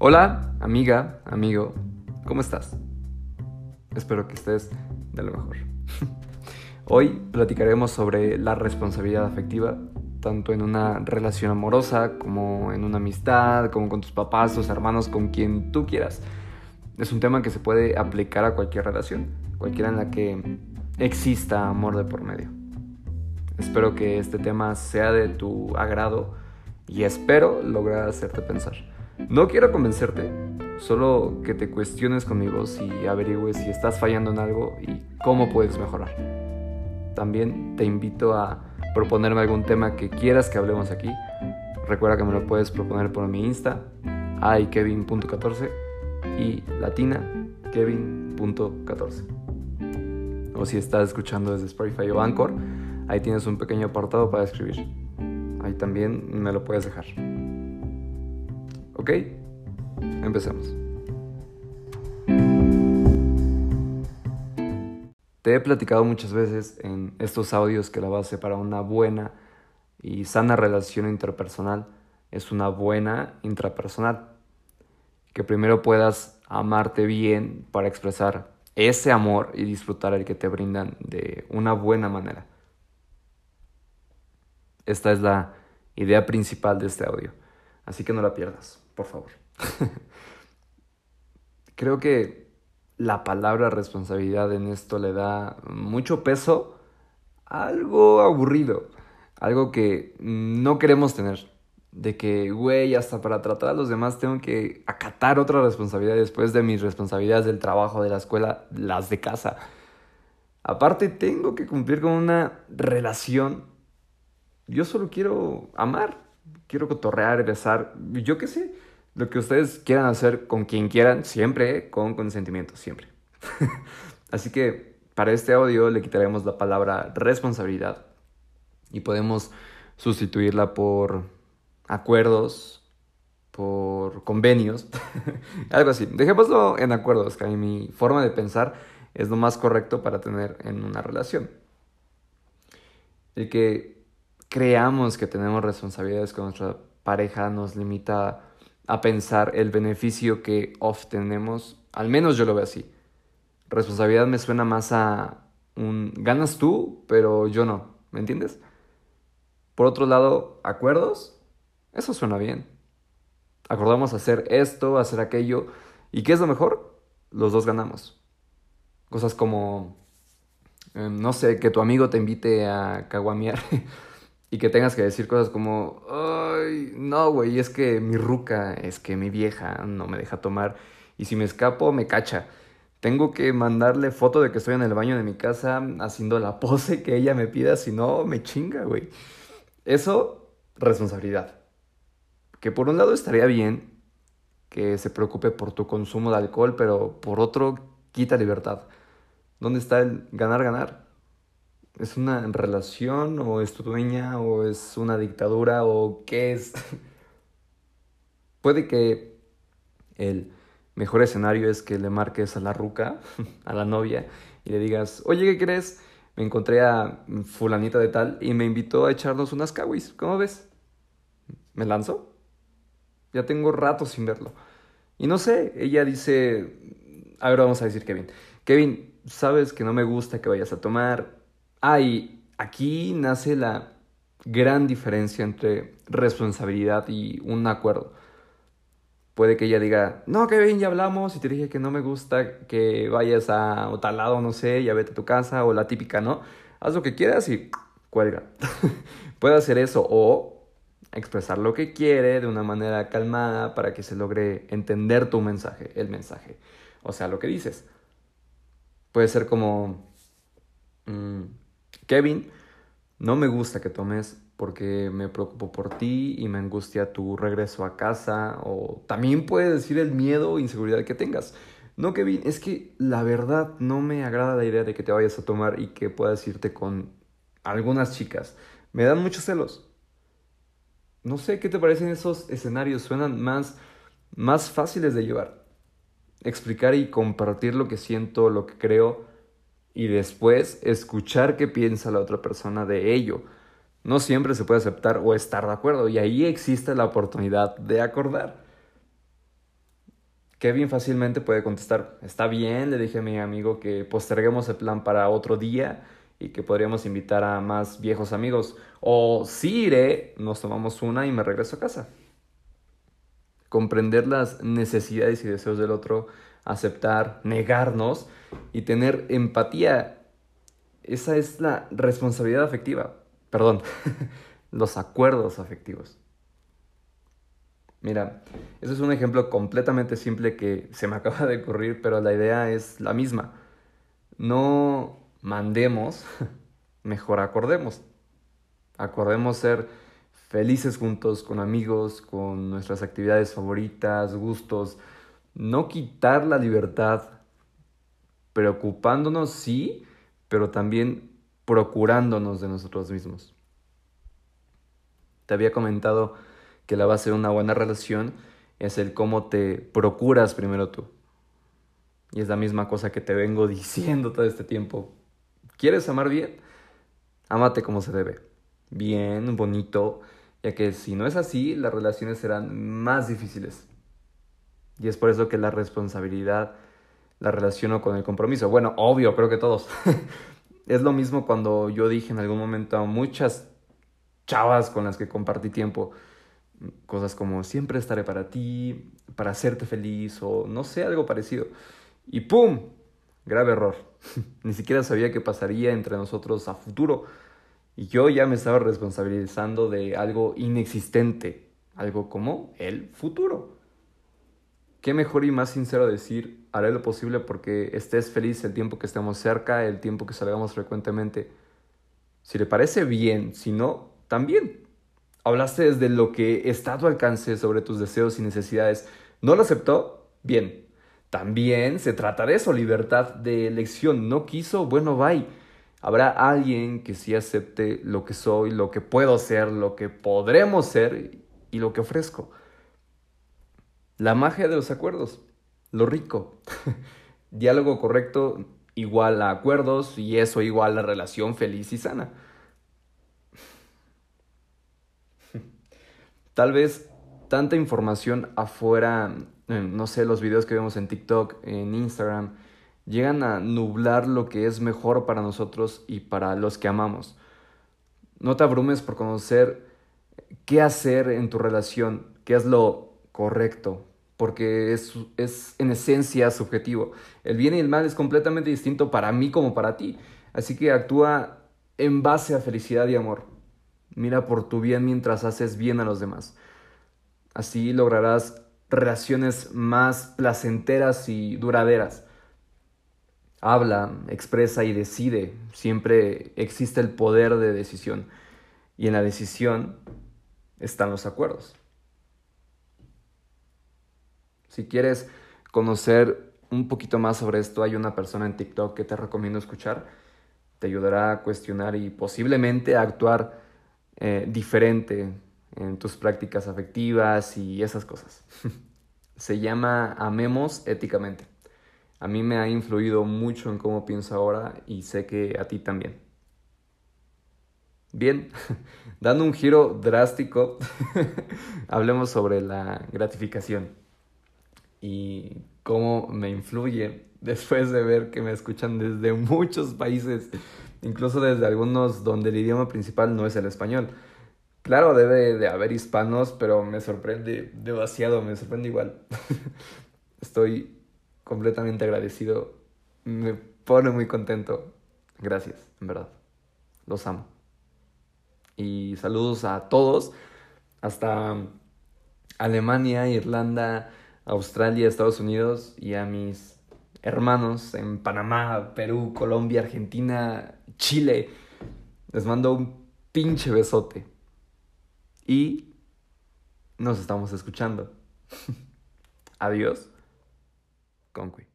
Hola, amiga, amigo, ¿cómo estás? Espero que estés de lo mejor. Hoy platicaremos sobre la responsabilidad afectiva, tanto en una relación amorosa como en una amistad, como con tus papás, tus hermanos, con quien tú quieras. Es un tema que se puede aplicar a cualquier relación, cualquiera en la que exista amor de por medio. Espero que este tema sea de tu agrado y espero lograr hacerte pensar. No quiero convencerte, solo que te cuestiones conmigo si averigües si estás fallando en algo y cómo puedes mejorar. También te invito a proponerme algún tema que quieras que hablemos aquí. Recuerda que me lo puedes proponer por mi Insta, aikevin.14 y latina kevin.14. O si estás escuchando desde Spotify o Anchor, ahí tienes un pequeño apartado para escribir. Ahí también me lo puedes dejar. ¿Ok? Empecemos. Te he platicado muchas veces en estos audios que la base para una buena y sana relación interpersonal es una buena intrapersonal. Que primero puedas amarte bien para expresar ese amor y disfrutar el que te brindan de una buena manera. Esta es la idea principal de este audio, así que no la pierdas por favor. Creo que la palabra responsabilidad en esto le da mucho peso algo aburrido, algo que no queremos tener. De que, güey, hasta para tratar a los demás tengo que acatar otra responsabilidad después de mis responsabilidades del trabajo, de la escuela, las de casa. Aparte, tengo que cumplir con una relación. Yo solo quiero amar, quiero cotorrear, besar, yo qué sé lo que ustedes quieran hacer con quien quieran, siempre con consentimiento, siempre. Así que para este audio le quitaremos la palabra responsabilidad y podemos sustituirla por acuerdos, por convenios, algo así. Dejémoslo en acuerdos, que mi forma de pensar es lo más correcto para tener en una relación. El que creamos que tenemos responsabilidades con nuestra pareja nos limita a pensar el beneficio que obtenemos, al menos yo lo veo así. Responsabilidad me suena más a un ganas tú, pero yo no, ¿me entiendes? Por otro lado, acuerdos, eso suena bien. Acordamos hacer esto, hacer aquello, ¿y qué es lo mejor? Los dos ganamos. Cosas como, em, no sé, que tu amigo te invite a caguamear y que tengas que decir cosas como, ay, no, güey, es que mi ruca, es que mi vieja no me deja tomar y si me escapo me cacha. Tengo que mandarle foto de que estoy en el baño de mi casa haciendo la pose que ella me pida, si no me chinga, güey. Eso, responsabilidad. Que por un lado estaría bien que se preocupe por tu consumo de alcohol, pero por otro quita libertad. ¿Dónde está el ganar, ganar? ¿Es una relación o es tu dueña o es una dictadura o qué es? Puede que el mejor escenario es que le marques a la ruca, a la novia, y le digas, oye, ¿qué crees? Me encontré a fulanita de tal y me invitó a echarnos unas kawis. ¿Cómo ves? ¿Me lanzo? Ya tengo rato sin verlo. Y no sé, ella dice, a ver, vamos a decir Kevin. Kevin, sabes que no me gusta que vayas a tomar, Ah, y aquí nace la gran diferencia entre responsabilidad y un acuerdo. Puede que ella diga, no, que bien, ya hablamos y te dije que no me gusta que vayas a tal lado, no sé, ya vete a tu casa o la típica, ¿no? Haz lo que quieras y cuelga. Puede hacer eso o expresar lo que quiere de una manera calmada para que se logre entender tu mensaje, el mensaje. O sea, lo que dices. Puede ser como... Mm, Kevin, no me gusta que tomes porque me preocupo por ti y me angustia tu regreso a casa o también puede decir el miedo o inseguridad que tengas. No, Kevin, es que la verdad no me agrada la idea de que te vayas a tomar y que puedas irte con algunas chicas. Me dan muchos celos. No sé qué te parecen esos escenarios, suenan más, más fáciles de llevar. Explicar y compartir lo que siento, lo que creo, y después escuchar qué piensa la otra persona de ello. No siempre se puede aceptar o estar de acuerdo y ahí existe la oportunidad de acordar. Kevin fácilmente puede contestar, está bien, le dije a mi amigo que posterguemos el plan para otro día y que podríamos invitar a más viejos amigos. O sí iré, nos tomamos una y me regreso a casa. Comprender las necesidades y deseos del otro, aceptar, negarnos y tener empatía. Esa es la responsabilidad afectiva. Perdón, los acuerdos afectivos. Mira, ese es un ejemplo completamente simple que se me acaba de ocurrir, pero la idea es la misma. No mandemos, mejor acordemos. Acordemos ser felices juntos, con amigos, con nuestras actividades favoritas, gustos. No quitar la libertad, preocupándonos, sí, pero también procurándonos de nosotros mismos. Te había comentado que la base de una buena relación es el cómo te procuras primero tú. Y es la misma cosa que te vengo diciendo todo este tiempo. ¿Quieres amar bien? Ámate como se debe. Bien, bonito, ya que si no es así, las relaciones serán más difíciles. Y es por eso que la responsabilidad la relaciono con el compromiso. Bueno, obvio, creo que todos. es lo mismo cuando yo dije en algún momento a muchas chavas con las que compartí tiempo, Cosas como siempre estaré para ti, para hacerte feliz o no sé, algo parecido. Y ¡pum! Grave error. Ni siquiera sabía qué pasaría entre nosotros a futuro. Y yo ya me estaba responsabilizando de algo inexistente, algo como el futuro. Qué mejor y más sincero decir, haré lo posible porque estés feliz el tiempo que estemos cerca, el tiempo que salgamos frecuentemente. Si le parece bien, si no, también. Hablaste desde lo que está a tu alcance sobre tus deseos y necesidades. ¿No lo aceptó? Bien. También se trata de eso, libertad de elección. ¿No quiso? Bueno, bye. Habrá alguien que sí acepte lo que soy, lo que puedo ser, lo que podremos ser y lo que ofrezco. La magia de los acuerdos, lo rico. Diálogo correcto igual a acuerdos y eso igual a relación feliz y sana. Tal vez tanta información afuera, no sé, los videos que vemos en TikTok, en Instagram, llegan a nublar lo que es mejor para nosotros y para los que amamos. No te abrumes por conocer qué hacer en tu relación, qué es lo correcto, porque es, es en esencia subjetivo. El bien y el mal es completamente distinto para mí como para ti. Así que actúa en base a felicidad y amor. Mira por tu bien mientras haces bien a los demás. Así lograrás relaciones más placenteras y duraderas. Habla, expresa y decide. Siempre existe el poder de decisión. Y en la decisión están los acuerdos. Si quieres conocer un poquito más sobre esto, hay una persona en TikTok que te recomiendo escuchar. Te ayudará a cuestionar y posiblemente a actuar eh, diferente en tus prácticas afectivas y esas cosas. Se llama Amemos éticamente. A mí me ha influido mucho en cómo pienso ahora y sé que a ti también. Bien, dando un giro drástico, hablemos sobre la gratificación y cómo me influye después de ver que me escuchan desde muchos países incluso desde algunos donde el idioma principal no es el español. Claro, debe de haber hispanos, pero me sorprende demasiado, me sorprende igual. Estoy completamente agradecido, me pone muy contento. Gracias, en verdad. Los amo. Y saludos a todos, hasta Alemania, Irlanda, Australia, Estados Unidos y a mis hermanos en Panamá, Perú, Colombia, Argentina, Chile. Les mando un pinche besote. Y nos estamos escuchando. Adiós. Conqui.